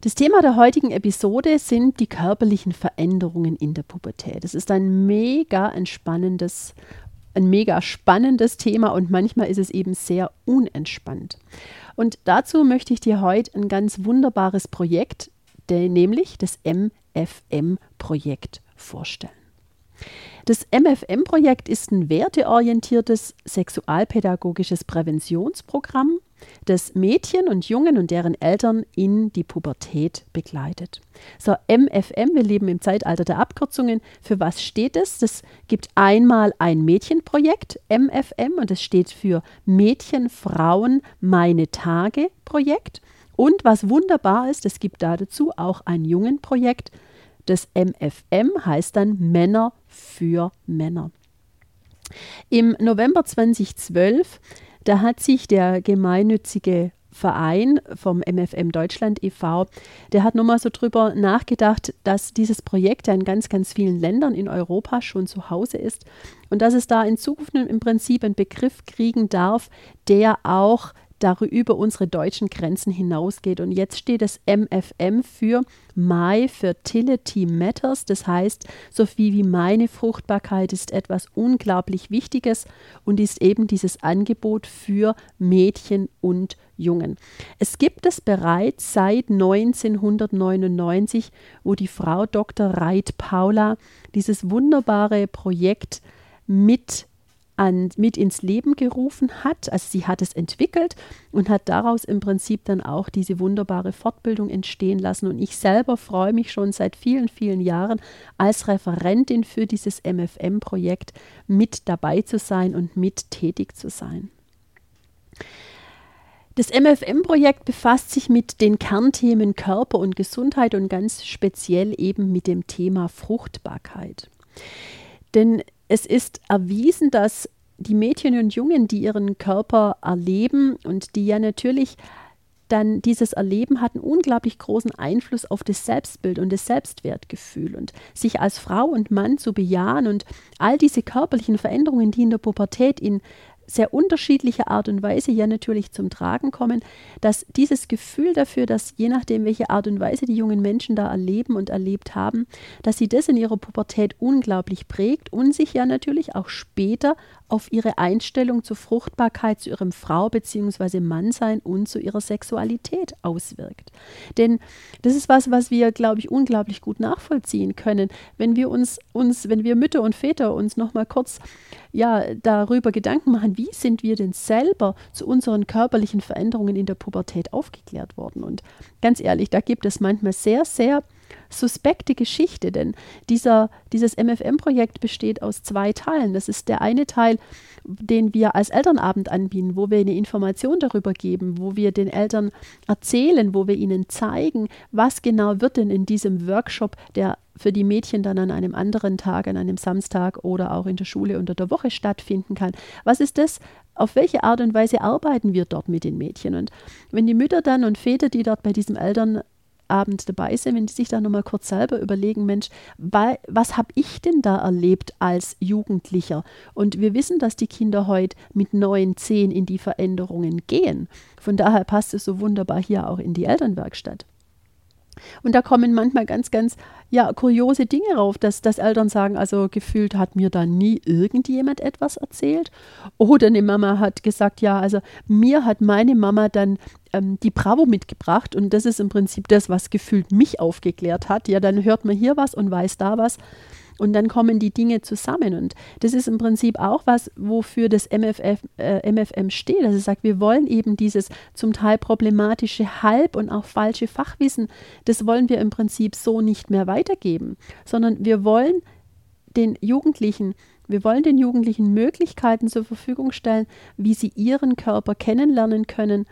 Das Thema der heutigen Episode sind die körperlichen Veränderungen in der Pubertät. Es ist ein mega entspannendes, ein mega spannendes Thema und manchmal ist es eben sehr unentspannt. Und dazu möchte ich dir heute ein ganz wunderbares Projekt, nämlich das MFM-Projekt vorstellen. Das MFM-Projekt ist ein werteorientiertes sexualpädagogisches Präventionsprogramm, das Mädchen und Jungen und deren Eltern in die Pubertät begleitet. So, MFM, wir leben im Zeitalter der Abkürzungen. Für was steht es? Das gibt einmal ein Mädchenprojekt, MFM, und das steht für Mädchen, Frauen, meine Tage Projekt. Und was wunderbar ist, es gibt dazu auch ein Jungenprojekt. Das MFM heißt dann Männer für Männer. Im November 2012, da hat sich der gemeinnützige Verein vom MFM Deutschland e.V., der hat nochmal so drüber nachgedacht, dass dieses Projekt ja in ganz, ganz vielen Ländern in Europa schon zu Hause ist und dass es da in Zukunft im Prinzip einen Begriff kriegen darf, der auch darüber unsere deutschen Grenzen hinausgeht. Und jetzt steht das MFM für My Fertility Matters. Das heißt, so viel wie meine Fruchtbarkeit ist etwas unglaublich Wichtiges und ist eben dieses Angebot für Mädchen und Jungen. Es gibt es bereits seit 1999, wo die Frau Dr. Reit Paula dieses wunderbare Projekt mit an, mit ins Leben gerufen hat. Also sie hat es entwickelt und hat daraus im Prinzip dann auch diese wunderbare Fortbildung entstehen lassen. Und ich selber freue mich schon seit vielen, vielen Jahren als Referentin für dieses MFM-Projekt mit dabei zu sein und mit tätig zu sein. Das MFM-Projekt befasst sich mit den Kernthemen Körper und Gesundheit und ganz speziell eben mit dem Thema Fruchtbarkeit. Denn es ist erwiesen, dass die Mädchen und Jungen, die ihren Körper erleben und die ja natürlich dann dieses Erleben hat einen unglaublich großen Einfluss auf das Selbstbild und das Selbstwertgefühl und sich als Frau und Mann zu bejahen und all diese körperlichen Veränderungen, die in der Pubertät in sehr unterschiedliche Art und Weise ja natürlich zum Tragen kommen, dass dieses Gefühl dafür, dass je nachdem, welche Art und Weise die jungen Menschen da erleben und erlebt haben, dass sie das in ihrer Pubertät unglaublich prägt und sich ja natürlich auch später auf ihre Einstellung zur Fruchtbarkeit, zu ihrem Frau bzw. Mannsein und zu ihrer Sexualität auswirkt. Denn das ist was, was wir, glaube ich, unglaublich gut nachvollziehen können, wenn wir uns, uns wenn wir Mütter und Väter uns nochmal kurz ja, darüber Gedanken machen, wie sind wir denn selber zu unseren körperlichen Veränderungen in der Pubertät aufgeklärt worden. Und ganz ehrlich, da gibt es manchmal sehr, sehr suspekte Geschichte, denn dieser, dieses MFM-Projekt besteht aus zwei Teilen. Das ist der eine Teil, den wir als Elternabend anbieten, wo wir eine Information darüber geben, wo wir den Eltern erzählen, wo wir ihnen zeigen, was genau wird denn in diesem Workshop, der für die Mädchen dann an einem anderen Tag, an einem Samstag oder auch in der Schule unter der Woche stattfinden kann. Was ist das? Auf welche Art und Weise arbeiten wir dort mit den Mädchen? Und wenn die Mütter dann und Väter, die dort bei diesem Eltern Abend dabei sind, wenn die sich da nochmal kurz selber überlegen, Mensch, was habe ich denn da erlebt als Jugendlicher? Und wir wissen, dass die Kinder heute mit neun, zehn in die Veränderungen gehen. Von daher passt es so wunderbar hier auch in die Elternwerkstatt. Und da kommen manchmal ganz, ganz ja, kuriose Dinge rauf, dass, dass Eltern sagen, also gefühlt hat mir da nie irgendjemand etwas erzählt. Oder eine Mama hat gesagt, ja, also mir hat meine Mama dann ähm, die Bravo mitgebracht und das ist im Prinzip das, was gefühlt mich aufgeklärt hat. Ja, dann hört man hier was und weiß da was. Und dann kommen die Dinge zusammen. Und das ist im Prinzip auch was, wofür das MFF, äh, MFM steht. Also sagt, wir wollen eben dieses zum Teil problematische Halb- und auch falsche Fachwissen, das wollen wir im Prinzip so nicht mehr weitergeben, sondern wir wollen den Jugendlichen wir wollen den Jugendlichen Möglichkeiten zur Verfügung stellen, wie sie ihren Körper kennenlernen können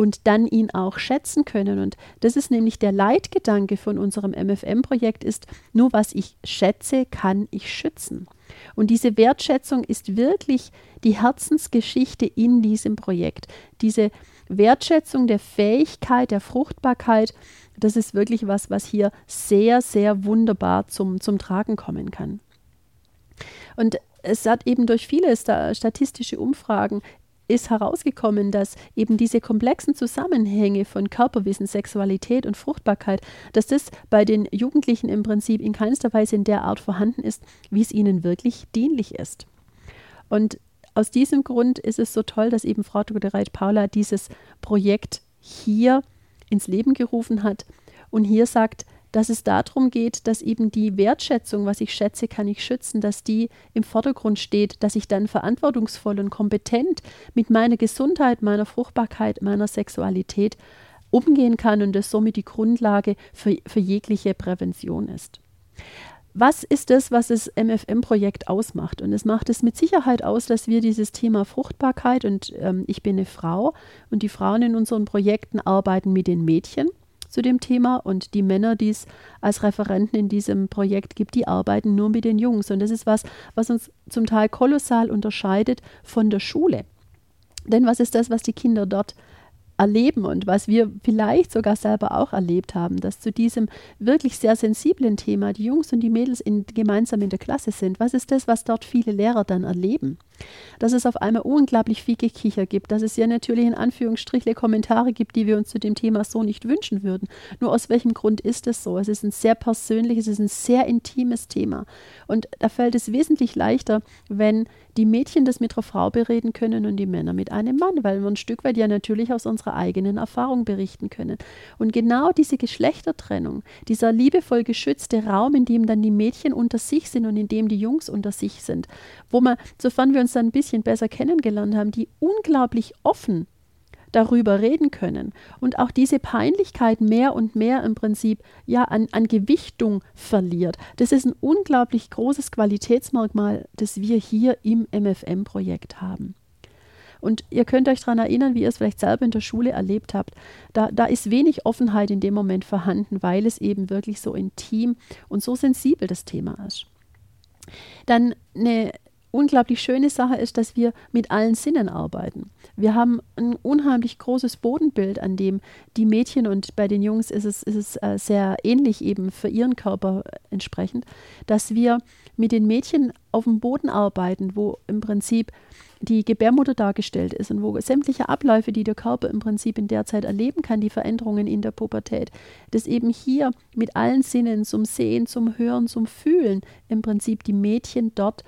und dann ihn auch schätzen können. Und das ist nämlich der Leitgedanke von unserem MFM-Projekt ist, nur was ich schätze, kann ich schützen. Und diese Wertschätzung ist wirklich die Herzensgeschichte in diesem Projekt. Diese Wertschätzung der Fähigkeit, der Fruchtbarkeit, das ist wirklich was, was hier sehr, sehr wunderbar zum, zum Tragen kommen kann. Und es hat eben durch viele statistische Umfragen ist herausgekommen, dass eben diese komplexen Zusammenhänge von Körperwissen, Sexualität und Fruchtbarkeit, dass das bei den Jugendlichen im Prinzip in keinster Weise in der Art vorhanden ist, wie es ihnen wirklich dienlich ist. Und aus diesem Grund ist es so toll, dass eben Frau Dr. Reit Paula dieses Projekt hier ins Leben gerufen hat und hier sagt, dass es darum geht, dass eben die Wertschätzung, was ich schätze, kann ich schützen, dass die im Vordergrund steht, dass ich dann verantwortungsvoll und kompetent mit meiner Gesundheit, meiner Fruchtbarkeit, meiner Sexualität umgehen kann und das somit die Grundlage für, für jegliche Prävention ist. Was ist das, was das MFM-Projekt ausmacht? Und es macht es mit Sicherheit aus, dass wir dieses Thema Fruchtbarkeit und ähm, ich bin eine Frau und die Frauen in unseren Projekten arbeiten mit den Mädchen zu dem Thema und die Männer, die es als Referenten in diesem Projekt gibt, die arbeiten nur mit den Jungs. Und das ist was, was uns zum Teil kolossal unterscheidet von der Schule. Denn was ist das, was die Kinder dort erleben und was wir vielleicht sogar selber auch erlebt haben, dass zu diesem wirklich sehr sensiblen Thema die Jungs und die Mädels in, gemeinsam in der Klasse sind. Was ist das, was dort viele Lehrer dann erleben? Dass es auf einmal unglaublich viel Gekicher gibt, dass es ja natürlich in Anführungsstrichle Kommentare gibt, die wir uns zu dem Thema so nicht wünschen würden. Nur aus welchem Grund ist es so? Es ist ein sehr persönliches, es ist ein sehr intimes Thema. Und da fällt es wesentlich leichter, wenn die Mädchen das mit ihrer Frau bereden können und die Männer mit einem Mann, weil wir ein Stück weit ja natürlich aus unserer eigenen Erfahrung berichten können. Und genau diese Geschlechtertrennung, dieser liebevoll geschützte Raum, in dem dann die Mädchen unter sich sind und in dem die Jungs unter sich sind, wo man, sofern wir uns dann ein bisschen besser kennengelernt haben, die unglaublich offen darüber reden können und auch diese Peinlichkeit mehr und mehr im Prinzip ja an, an Gewichtung verliert. Das ist ein unglaublich großes Qualitätsmerkmal, das wir hier im MFM-Projekt haben. Und ihr könnt euch daran erinnern, wie ihr es vielleicht selber in der Schule erlebt habt. Da, da ist wenig Offenheit in dem Moment vorhanden, weil es eben wirklich so intim und so sensibel das Thema ist. Dann eine unglaublich schöne Sache ist, dass wir mit allen Sinnen arbeiten. Wir haben ein unheimlich großes Bodenbild, an dem die Mädchen und bei den Jungs ist es, ist es äh, sehr ähnlich eben für ihren Körper entsprechend, dass wir mit den Mädchen auf dem Boden arbeiten, wo im Prinzip die Gebärmutter dargestellt ist und wo sämtliche Abläufe, die der Körper im Prinzip in der Zeit erleben kann, die Veränderungen in der Pubertät, dass eben hier mit allen Sinnen, zum Sehen, zum Hören, zum Fühlen, im Prinzip die Mädchen dort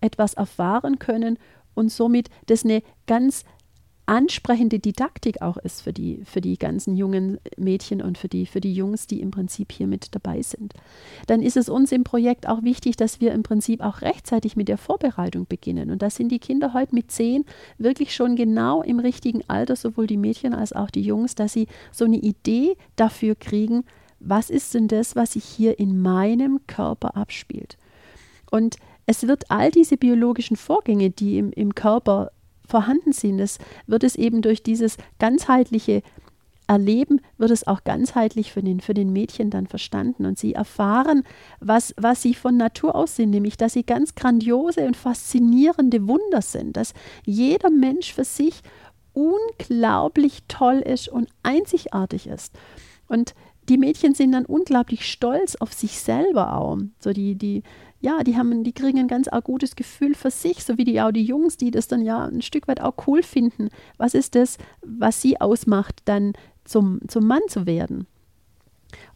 etwas erfahren können und somit das eine ganz ansprechende Didaktik auch ist für die, für die ganzen jungen Mädchen und für die, für die Jungs, die im Prinzip hier mit dabei sind. Dann ist es uns im Projekt auch wichtig, dass wir im Prinzip auch rechtzeitig mit der Vorbereitung beginnen. Und da sind die Kinder heute mit zehn wirklich schon genau im richtigen Alter, sowohl die Mädchen als auch die Jungs, dass sie so eine Idee dafür kriegen, was ist denn das, was sich hier in meinem Körper abspielt. Und es wird all diese biologischen Vorgänge, die im, im Körper vorhanden sind, das wird es eben durch dieses ganzheitliche Erleben, wird es auch ganzheitlich für den, für den Mädchen dann verstanden. Und sie erfahren, was, was sie von Natur aus sind, nämlich, dass sie ganz grandiose und faszinierende Wunder sind, dass jeder Mensch für sich unglaublich toll ist und einzigartig ist. Und die Mädchen sind dann unglaublich stolz auf sich selber auch. So die, die, ja, die haben, die kriegen ein ganz gutes Gefühl für sich, so wie die auch die Jungs, die das dann ja ein Stück weit auch cool finden. Was ist das, was sie ausmacht, dann zum, zum Mann zu werden?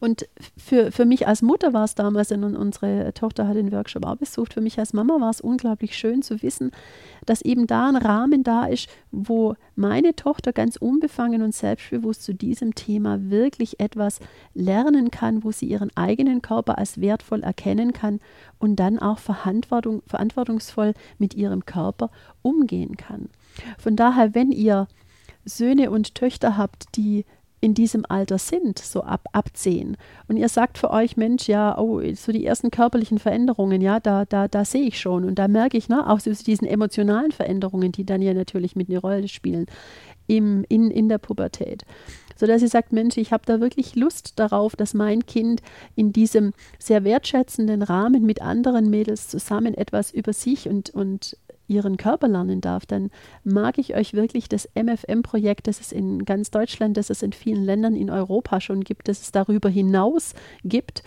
Und für, für mich als Mutter war es damals, und unsere Tochter hat den Workshop auch besucht, für mich als Mama war es unglaublich schön zu wissen, dass eben da ein Rahmen da ist, wo meine Tochter ganz unbefangen und selbstbewusst zu diesem Thema wirklich etwas lernen kann, wo sie ihren eigenen Körper als wertvoll erkennen kann und dann auch Verantwortung, verantwortungsvoll mit ihrem Körper umgehen kann. Von daher, wenn ihr Söhne und Töchter habt, die in diesem Alter sind, so ab, ab 10. Und ihr sagt für euch, Mensch, ja, oh, so die ersten körperlichen Veränderungen, ja, da, da, da sehe ich schon. Und da merke ich, ne, auch so diesen emotionalen Veränderungen, die dann ja natürlich mit eine Rolle spielen. im, in, in der Pubertät sodass sie sagt, Mensch, ich habe da wirklich Lust darauf, dass mein Kind in diesem sehr wertschätzenden Rahmen mit anderen Mädels zusammen etwas über sich und, und ihren Körper lernen darf, dann mag ich euch wirklich das MFM-Projekt, das es in ganz Deutschland, das es in vielen Ländern in Europa schon gibt, das es darüber hinaus gibt,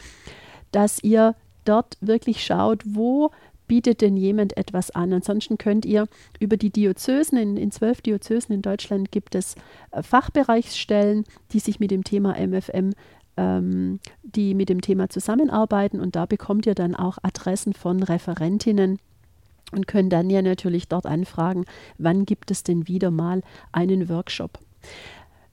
dass ihr dort wirklich schaut, wo bietet denn jemand etwas an. Ansonsten könnt ihr über die Diözesen, in, in zwölf Diözesen in Deutschland gibt es äh, Fachbereichsstellen, die sich mit dem Thema MFM ähm, die mit dem Thema zusammenarbeiten und da bekommt ihr dann auch Adressen von Referentinnen und können dann ja natürlich dort anfragen, wann gibt es denn wieder mal einen Workshop.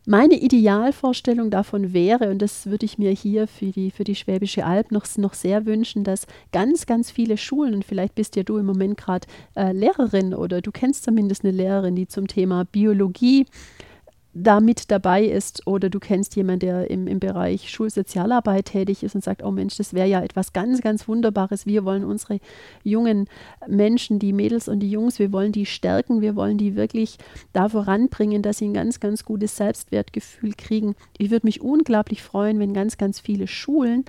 Meine Idealvorstellung davon wäre, und das würde ich mir hier für die, für die Schwäbische Alb noch, noch sehr wünschen, dass ganz, ganz viele Schulen, und vielleicht bist ja du im Moment gerade äh, Lehrerin oder du kennst zumindest eine Lehrerin, die zum Thema Biologie da mit dabei ist oder du kennst jemanden, der im, im Bereich Schulsozialarbeit tätig ist und sagt, oh Mensch, das wäre ja etwas ganz, ganz Wunderbares. Wir wollen unsere jungen Menschen, die Mädels und die Jungs, wir wollen die stärken, wir wollen die wirklich da voranbringen, dass sie ein ganz, ganz gutes Selbstwertgefühl kriegen. Ich würde mich unglaublich freuen, wenn ganz, ganz viele Schulen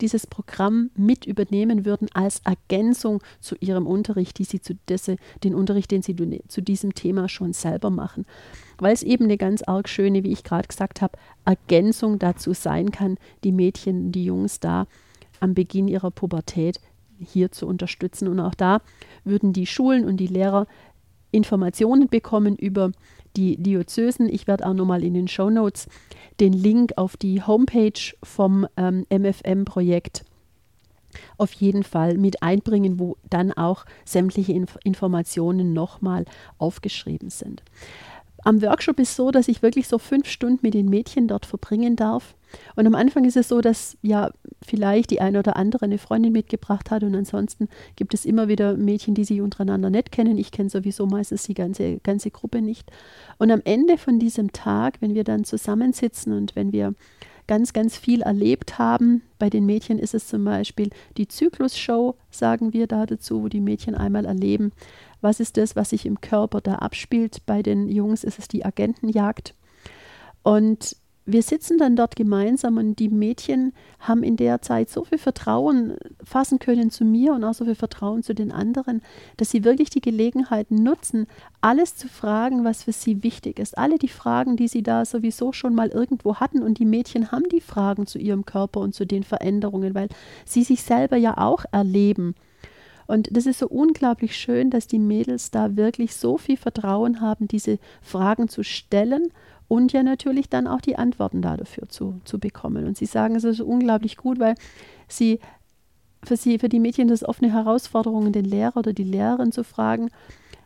dieses Programm mit übernehmen würden als Ergänzung zu ihrem Unterricht, die sie zu desse, den Unterricht, den sie zu diesem Thema schon selber machen. Weil es eben eine ganz arg schöne, wie ich gerade gesagt habe, Ergänzung dazu sein kann, die Mädchen, die Jungs da am Beginn ihrer Pubertät hier zu unterstützen. Und auch da würden die Schulen und die Lehrer Informationen bekommen über die Diözesen. Ich werde auch nochmal in den Show Notes den Link auf die Homepage vom ähm, MFM-Projekt auf jeden Fall mit einbringen, wo dann auch sämtliche Inf Informationen nochmal aufgeschrieben sind. Am Workshop ist so, dass ich wirklich so fünf Stunden mit den Mädchen dort verbringen darf. Und am Anfang ist es so, dass ja vielleicht die eine oder andere eine Freundin mitgebracht hat und ansonsten gibt es immer wieder Mädchen, die sich untereinander nicht kennen. Ich kenne sowieso meistens die ganze, ganze Gruppe nicht. Und am Ende von diesem Tag, wenn wir dann zusammensitzen und wenn wir ganz, ganz viel erlebt haben. Bei den Mädchen ist es zum Beispiel die Zyklusshow, sagen wir da dazu, wo die Mädchen einmal erleben, was ist das, was sich im Körper da abspielt. Bei den Jungs ist es die Agentenjagd. Und wir sitzen dann dort gemeinsam und die Mädchen haben in der Zeit so viel Vertrauen fassen können zu mir und auch so viel Vertrauen zu den anderen, dass sie wirklich die Gelegenheit nutzen, alles zu fragen, was für sie wichtig ist. Alle die Fragen, die sie da sowieso schon mal irgendwo hatten und die Mädchen haben die Fragen zu ihrem Körper und zu den Veränderungen, weil sie sich selber ja auch erleben. Und das ist so unglaublich schön, dass die Mädels da wirklich so viel Vertrauen haben, diese Fragen zu stellen und ja natürlich dann auch die Antworten da dafür zu, zu bekommen. Und sie sagen, es ist unglaublich gut, weil sie für sie, für die Mädchen das oft eine Herausforderung, den Lehrer oder die Lehrerin zu fragen,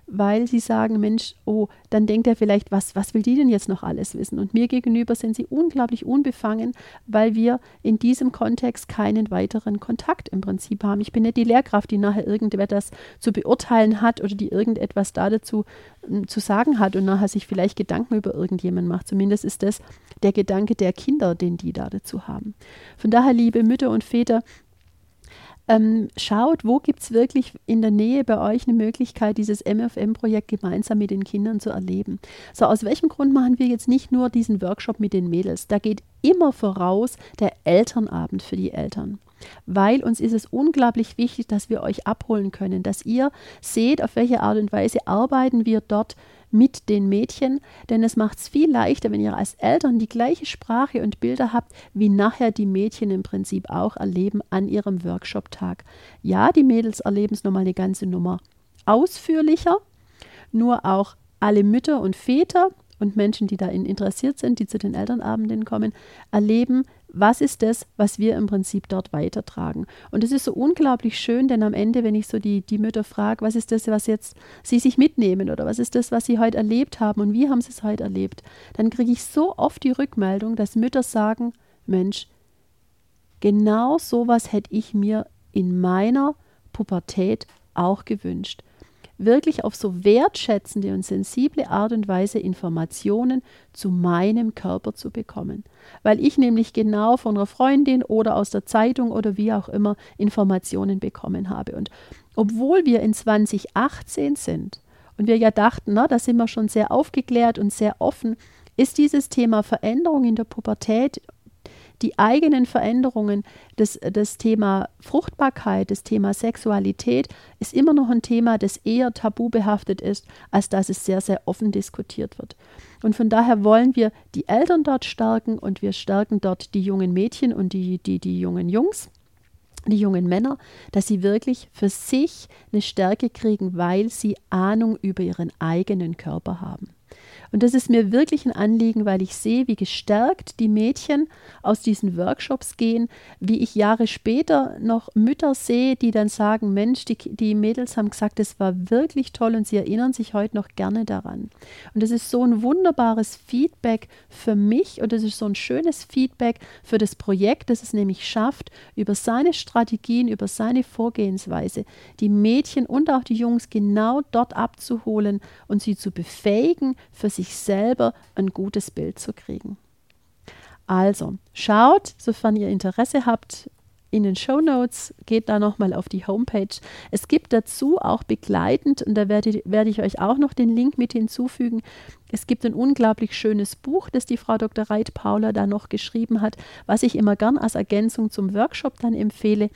weil sie sagen, Mensch, oh, dann denkt er vielleicht, was, was will die denn jetzt noch alles wissen? Und mir gegenüber sind sie unglaublich unbefangen, weil wir in diesem Kontext keinen weiteren Kontakt im Prinzip haben. Ich bin nicht die Lehrkraft, die nachher irgendetwas zu beurteilen hat oder die irgendetwas da dazu hm, zu sagen hat und nachher sich vielleicht Gedanken über irgendjemanden macht. Zumindest ist das der Gedanke der Kinder, den die da dazu haben. Von daher, liebe Mütter und Väter, ähm, schaut, wo gibt es wirklich in der Nähe bei euch eine Möglichkeit, dieses MFM-Projekt gemeinsam mit den Kindern zu erleben. So, aus welchem Grund machen wir jetzt nicht nur diesen Workshop mit den Mädels? Da geht immer voraus der Elternabend für die Eltern weil uns ist es unglaublich wichtig, dass wir euch abholen können, dass ihr seht, auf welche Art und Weise arbeiten wir dort mit den Mädchen, denn es macht es viel leichter, wenn ihr als Eltern die gleiche Sprache und Bilder habt, wie nachher die Mädchen im Prinzip auch erleben an ihrem Workshop-Tag. Ja, die Mädels erleben es nochmal eine ganze Nummer ausführlicher, nur auch alle Mütter und Väter und Menschen, die darin interessiert sind, die zu den Elternabenden kommen, erleben, was ist das, was wir im Prinzip dort weitertragen. Und es ist so unglaublich schön, denn am Ende, wenn ich so die, die Mütter frage, was ist das, was jetzt sie sich mitnehmen oder was ist das, was sie heute erlebt haben und wie haben sie es heute erlebt, dann kriege ich so oft die Rückmeldung, dass Mütter sagen, Mensch, genau sowas hätte ich mir in meiner Pubertät auch gewünscht wirklich auf so wertschätzende und sensible Art und Weise Informationen zu meinem Körper zu bekommen. Weil ich nämlich genau von einer Freundin oder aus der Zeitung oder wie auch immer Informationen bekommen habe. Und obwohl wir in 2018 sind und wir ja dachten, na, da sind wir schon sehr aufgeklärt und sehr offen, ist dieses Thema Veränderung in der Pubertät die eigenen Veränderungen, das, das Thema Fruchtbarkeit, das Thema Sexualität ist immer noch ein Thema, das eher tabu behaftet ist, als dass es sehr, sehr offen diskutiert wird. Und von daher wollen wir die Eltern dort stärken und wir stärken dort die jungen Mädchen und die, die, die jungen Jungs die jungen Männer, dass sie wirklich für sich eine Stärke kriegen, weil sie Ahnung über ihren eigenen Körper haben. Und das ist mir wirklich ein Anliegen, weil ich sehe, wie gestärkt die Mädchen aus diesen Workshops gehen, wie ich Jahre später noch Mütter sehe, die dann sagen, Mensch, die, die Mädels haben gesagt, es war wirklich toll und sie erinnern sich heute noch gerne daran. Und das ist so ein wunderbares Feedback für mich und das ist so ein schönes Feedback für das Projekt, das es nämlich schafft, über seine Strategien, über seine Vorgehensweise die Mädchen und auch die Jungs genau dort abzuholen und sie zu befähigen, für sich selber ein gutes Bild zu kriegen. Also, schaut, sofern ihr Interesse habt, in den Show Notes, geht da nochmal auf die Homepage. Es gibt dazu auch begleitend, und da werde, werde ich euch auch noch den Link mit hinzufügen, es gibt ein unglaublich schönes Buch, das die Frau Dr. Reit Paula da noch geschrieben hat, was ich immer gern als Ergänzung zum Workshop dann empfehle,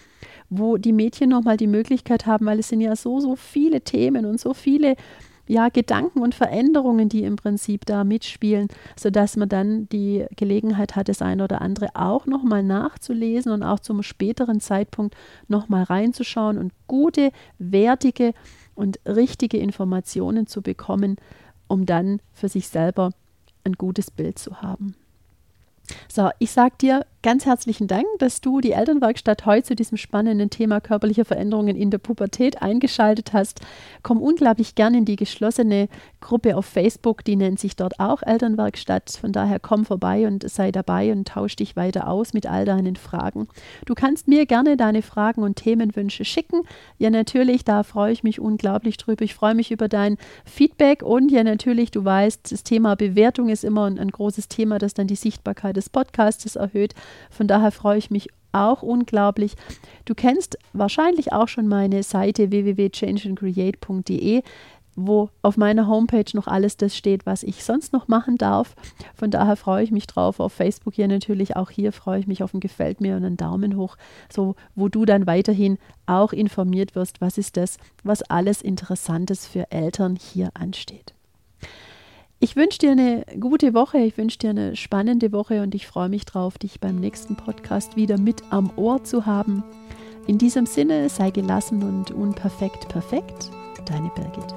wo die Mädchen nochmal die Möglichkeit haben, weil es sind ja so, so viele Themen und so viele ja, Gedanken und Veränderungen, die im Prinzip da mitspielen, sodass man dann die Gelegenheit hat, das eine oder andere auch nochmal nachzulesen und auch zum späteren Zeitpunkt nochmal reinzuschauen und gute, wertige und richtige Informationen zu bekommen, um dann für sich selber ein gutes Bild zu haben. So, ich sage dir ganz herzlichen Dank, dass du die Elternwerkstatt heute zu diesem spannenden Thema körperliche Veränderungen in der Pubertät eingeschaltet hast. Komm unglaublich gern in die geschlossene Gruppe auf Facebook, die nennt sich dort auch Elternwerkstatt. Von daher komm vorbei und sei dabei und tausch dich weiter aus mit all deinen Fragen. Du kannst mir gerne deine Fragen und Themenwünsche schicken. Ja, natürlich, da freue ich mich unglaublich drüber. Ich freue mich über dein Feedback und ja, natürlich, du weißt, das Thema Bewertung ist immer ein, ein großes Thema, das dann die Sichtbarkeit des Podcasts erhöht. Von daher freue ich mich auch unglaublich. Du kennst wahrscheinlich auch schon meine Seite www.changeandcreate.de wo auf meiner Homepage noch alles das steht, was ich sonst noch machen darf. Von daher freue ich mich drauf. Auf Facebook hier natürlich auch hier freue ich mich auf ein Gefällt mir und einen Daumen hoch, so wo du dann weiterhin auch informiert wirst, was ist das, was alles Interessantes für Eltern hier ansteht. Ich wünsche dir eine gute Woche, ich wünsche dir eine spannende Woche und ich freue mich drauf, dich beim nächsten Podcast wieder mit am Ohr zu haben. In diesem Sinne sei gelassen und unperfekt perfekt. Deine Birgit.